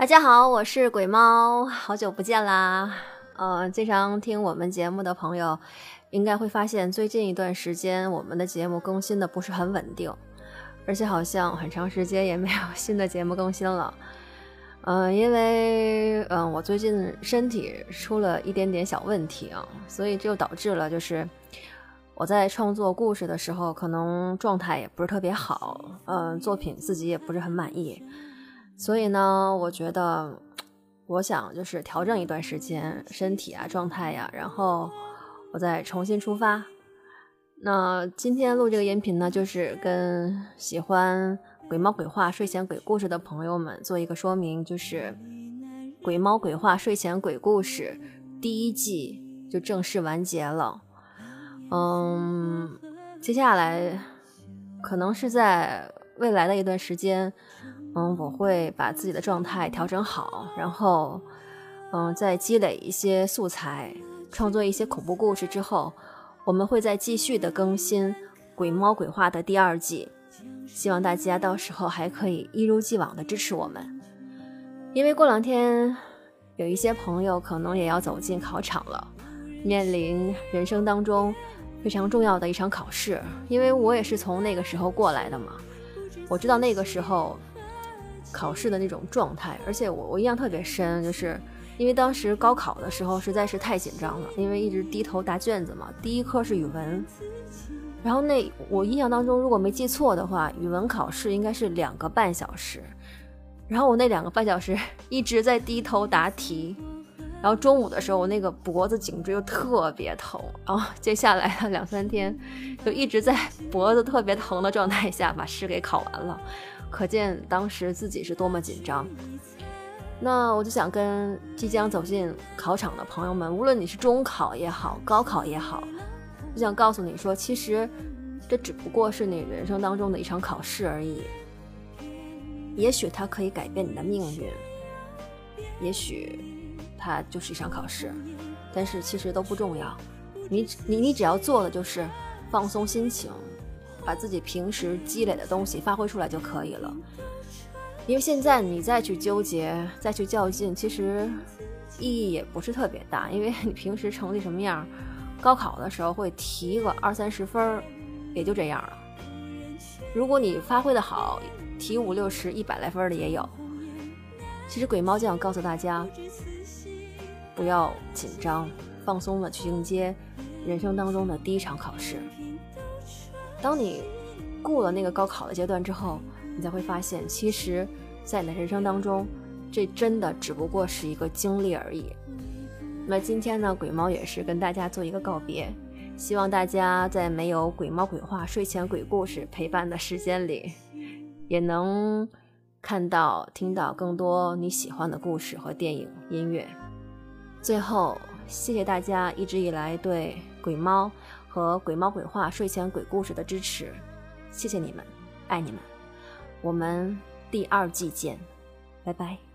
大家好，我是鬼猫，好久不见啦！呃，经常听我们节目的朋友，应该会发现最近一段时间我们的节目更新的不是很稳定，而且好像很长时间也没有新的节目更新了。嗯，因为嗯，我最近身体出了一点点小问题啊，所以就导致了就是我在创作故事的时候，可能状态也不是特别好，嗯，作品自己也不是很满意。所以呢，我觉得，我想就是调整一段时间身体啊状态呀，然后我再重新出发。那今天录这个音频呢，就是跟喜欢鬼猫鬼话睡前鬼故事的朋友们做一个说明，就是鬼猫鬼话睡前鬼故事第一季就正式完结了。嗯，接下来可能是在未来的一段时间。嗯，我会把自己的状态调整好，然后，嗯，再积累一些素材，创作一些恐怖故事之后，我们会再继续的更新《鬼猫鬼话》的第二季。希望大家到时候还可以一如既往的支持我们，因为过两天有一些朋友可能也要走进考场了，面临人生当中非常重要的一场考试。因为我也是从那个时候过来的嘛，我知道那个时候。考试的那种状态，而且我我印象特别深，就是因为当时高考的时候实在是太紧张了，因为一直低头答卷子嘛。第一科是语文，然后那我印象当中如果没记错的话，语文考试应该是两个半小时，然后我那两个半小时 一直在低头答题，然后中午的时候我那个脖子颈椎又特别疼，然后接下来的两三天就一直在脖子特别疼的状态下把试给考完了。可见当时自己是多么紧张。那我就想跟即将走进考场的朋友们，无论你是中考也好，高考也好，就想告诉你说，其实这只不过是你人生当中的一场考试而已。也许它可以改变你的命运，也许它就是一场考试，但是其实都不重要。你你你只要做的就是放松心情。把自己平时积累的东西发挥出来就可以了，因为现在你再去纠结、再去较劲，其实意义也不是特别大。因为你平时成绩什么样，高考的时候会提个二三十分，也就这样了。如果你发挥的好，提五六十、一百来分的也有。其实鬼猫就想告诉大家，不要紧张，放松的去迎接人生当中的第一场考试。当你过了那个高考的阶段之后，你才会发现，其实，在你的人生当中，这真的只不过是一个经历而已。那今天呢，鬼猫也是跟大家做一个告别，希望大家在没有鬼猫鬼话、睡前鬼故事陪伴的时间里，也能看到、听到更多你喜欢的故事和电影、音乐。最后，谢谢大家一直以来对鬼猫。和鬼猫鬼话睡前鬼故事的支持，谢谢你们，爱你们，我们第二季见，拜拜。